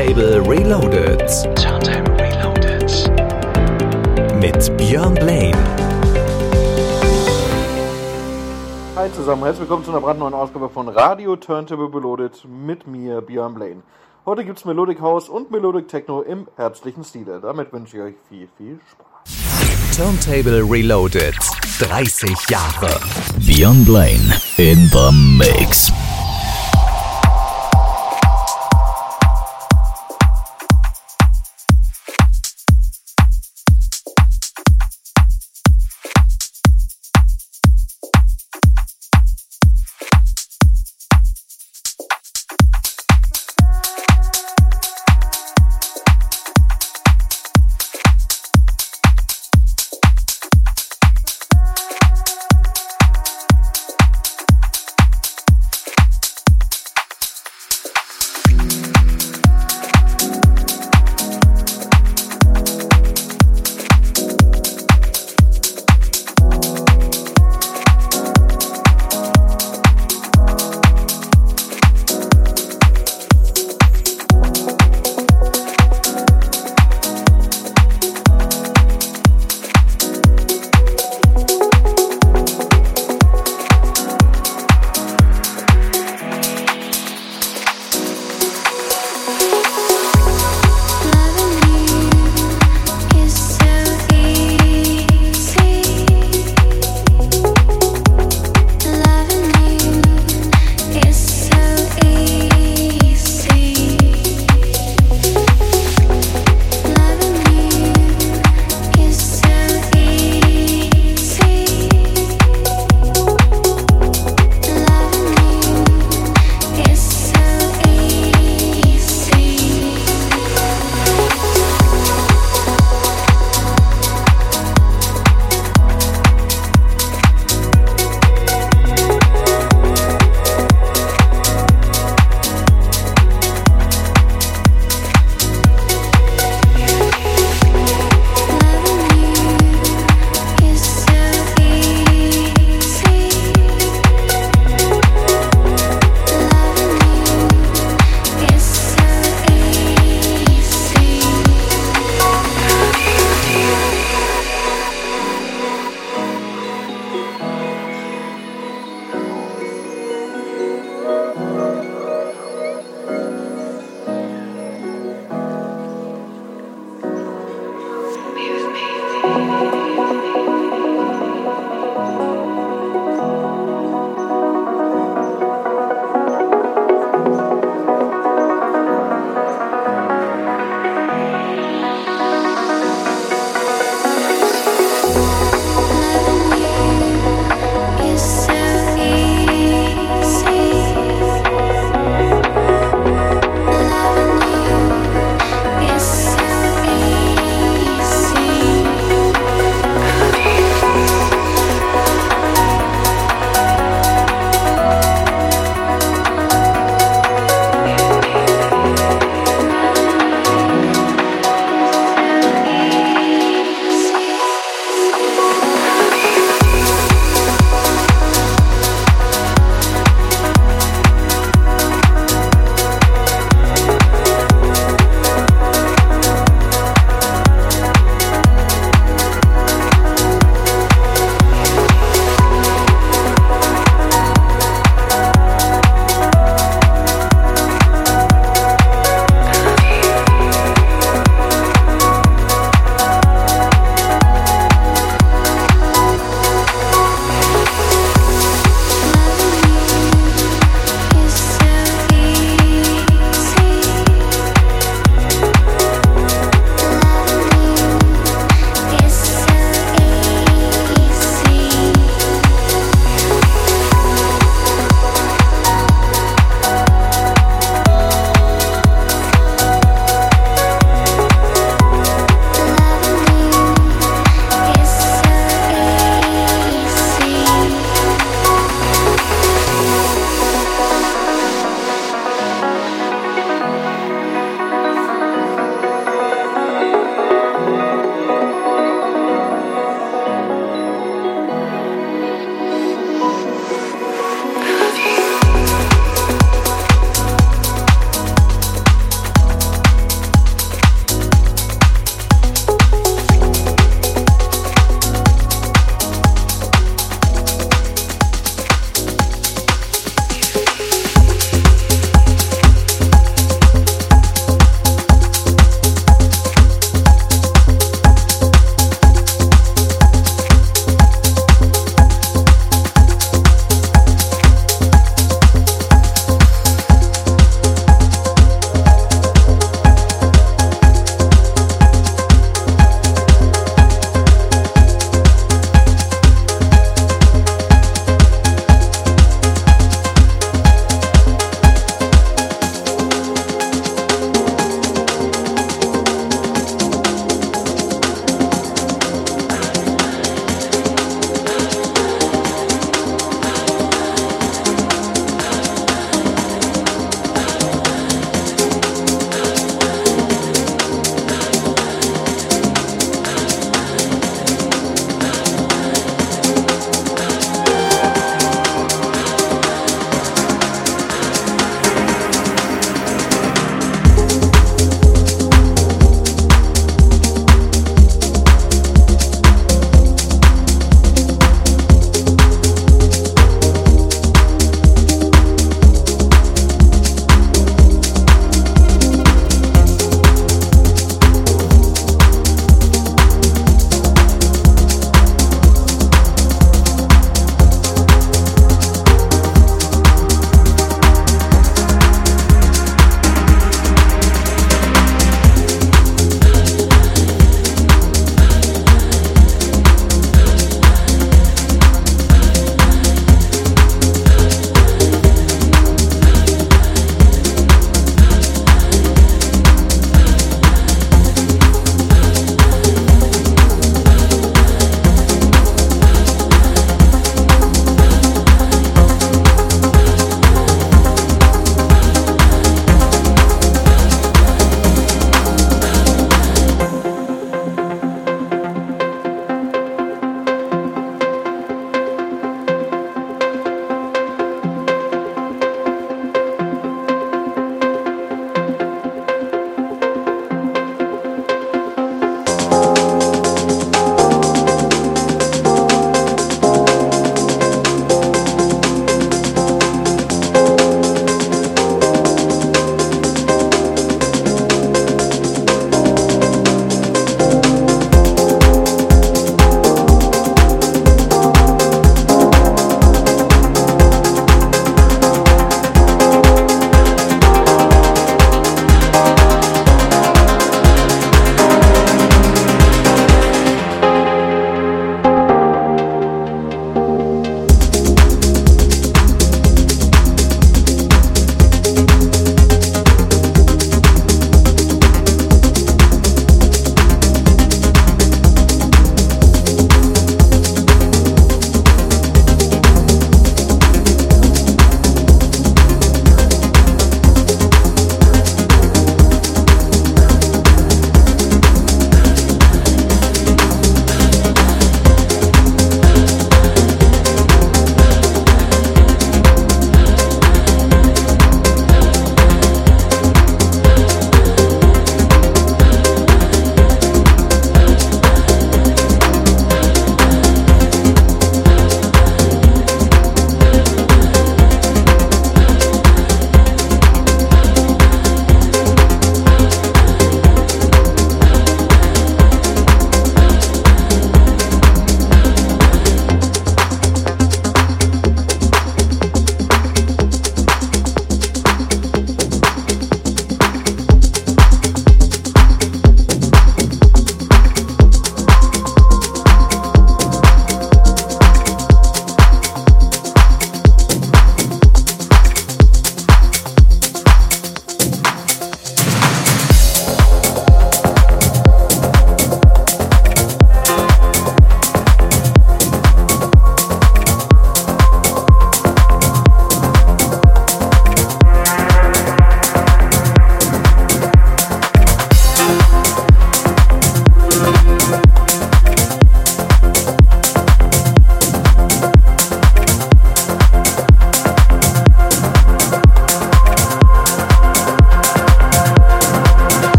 Turntable Reloaded. Turntable Reloaded. Mit Björn Blaine. Hi zusammen, herzlich willkommen zu einer brandneuen Ausgabe von Radio Turntable Reloaded mit mir, Björn Blaine. Heute gibt's Melodic House und Melodic Techno im herzlichen Stile. Damit wünsche ich euch viel, viel Spaß. Turntable Reloaded. 30 Jahre. Björn Blaine in the mix.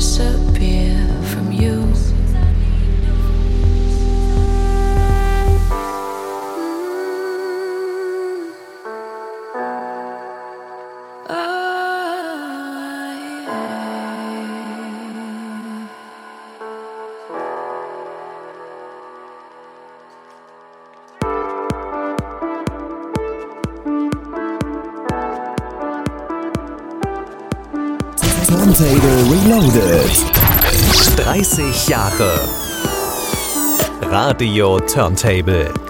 So. 30 Jahre Radio Turntable.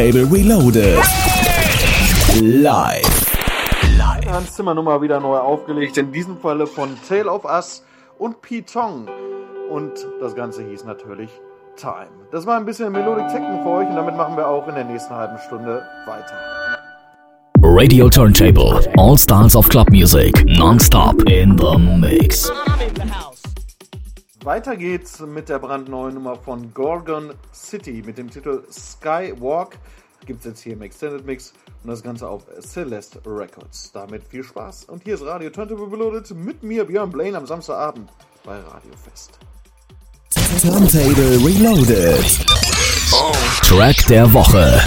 Turntable Reloaded. Live. Hans Zimmer Nummer wieder neu aufgelegt, in diesem Falle von Tale of Us und Pitong. Und das Ganze hieß natürlich Time. Das war ein bisschen Melodic Techno für euch und damit machen wir auch in der nächsten halben Stunde weiter. Radio Turntable. All styles of club music. Non-stop in the mix. Weiter geht's mit der brandneuen Nummer von Gorgon City mit dem Titel Skywalk. Gibt's jetzt hier im Extended Mix und das Ganze auf Celeste Records. Damit viel Spaß und hier ist Radio Turntable Reloaded mit mir Björn Blaine am Samstagabend bei Radio Fest. Turntable Reloaded. Track der Woche.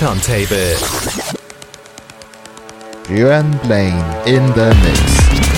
Turntable. Björn Blaine in the mix.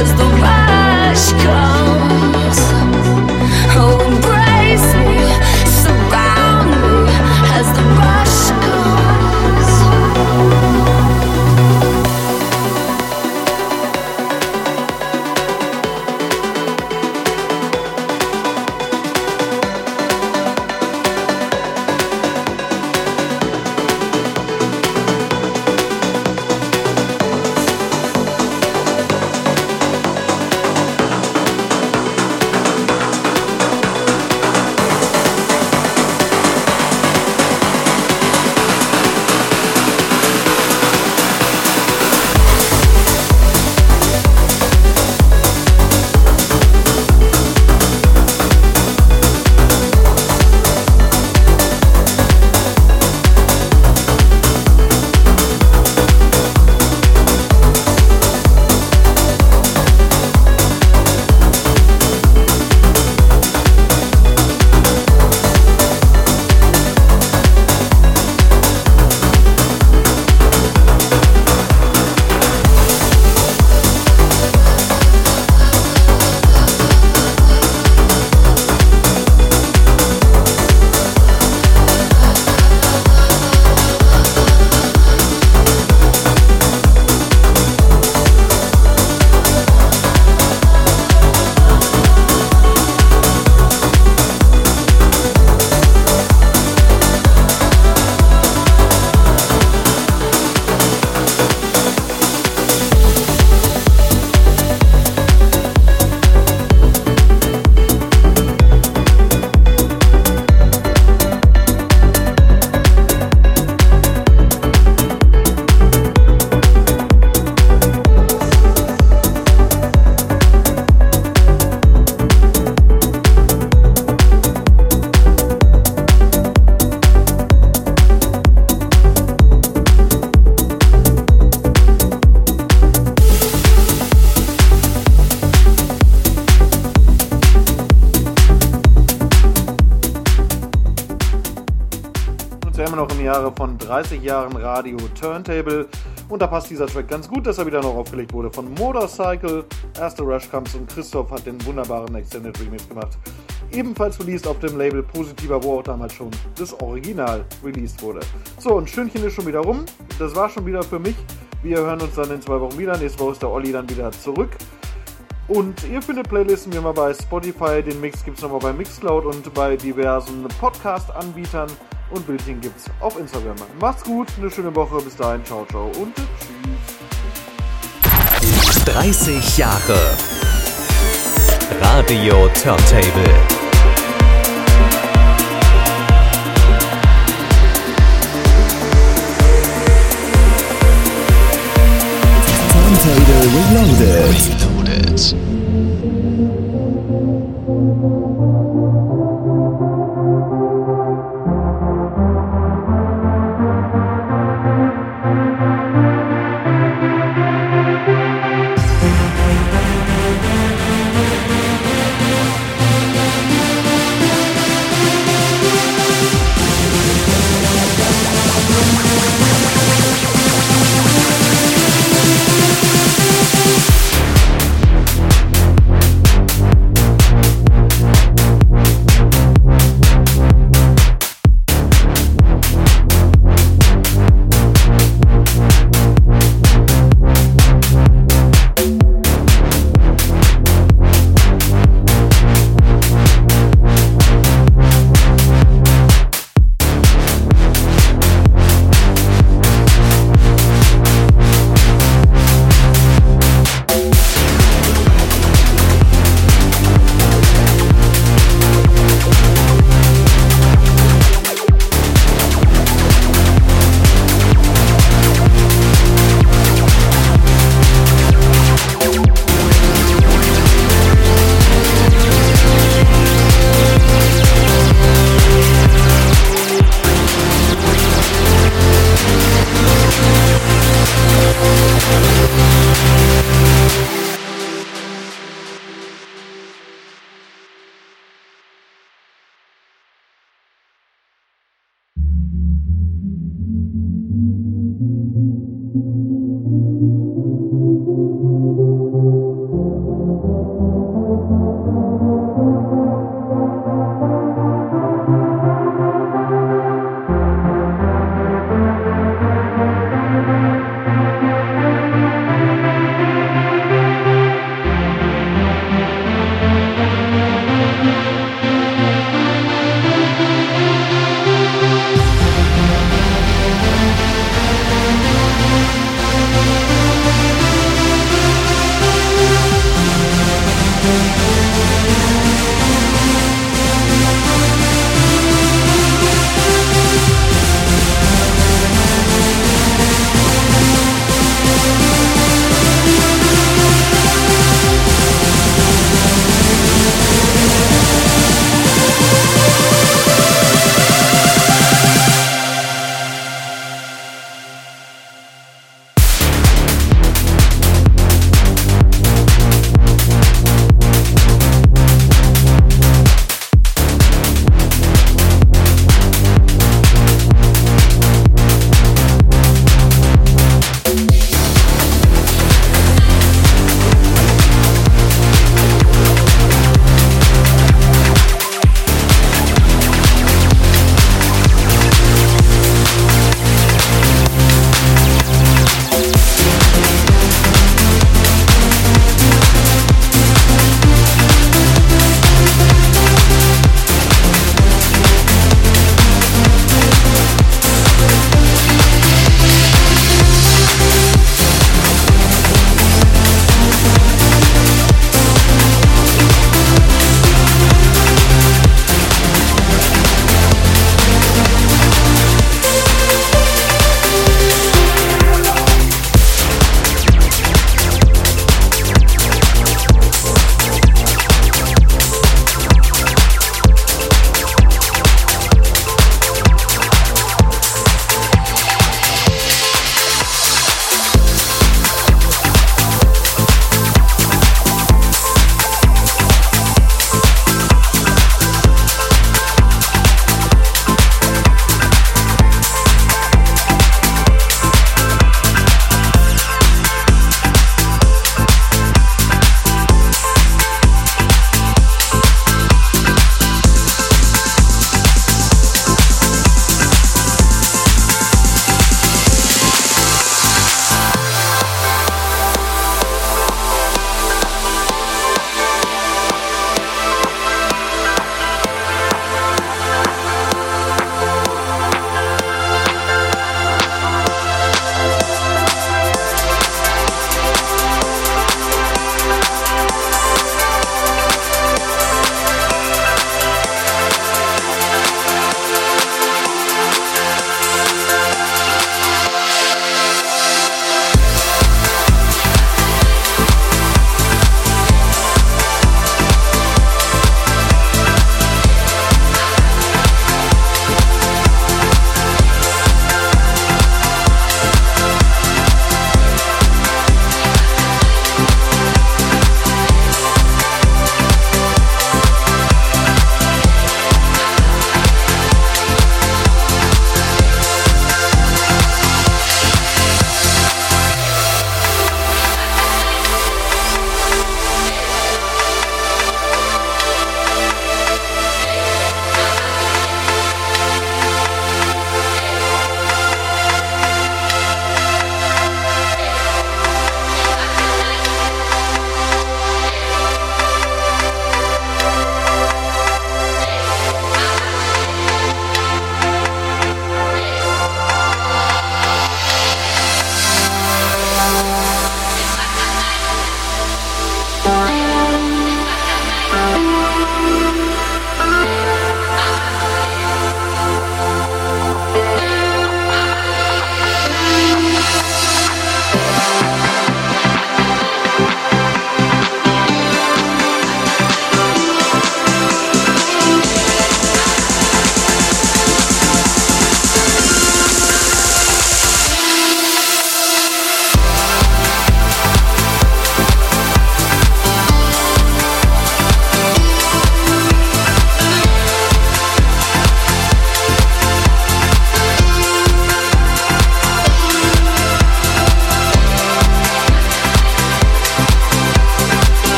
as the 30 Jahren Radio Turntable. Und da passt dieser Track ganz gut, dass er wieder noch aufgelegt wurde von Motorcycle. Erste Rush Comes und Christoph hat den wunderbaren Extended Remix gemacht. Ebenfalls released auf dem Label Positiver, wo auch damals schon das Original released wurde. So, und Stündchen ist schon wieder rum. Das war schon wieder für mich. Wir hören uns dann in zwei Wochen wieder. Nächste Woche ist der Olli dann wieder zurück. Und ihr findet Playlisten wie immer bei Spotify. Den Mix gibt es nochmal bei Mixcloud und bei diversen Podcast-Anbietern und Bildchen gibt's auf Instagram. Macht's gut, eine schöne Woche, bis dahin, ciao, ciao und tschüss. 30 Jahre Radio Turntable. Turntable Reloaded. Reloaded.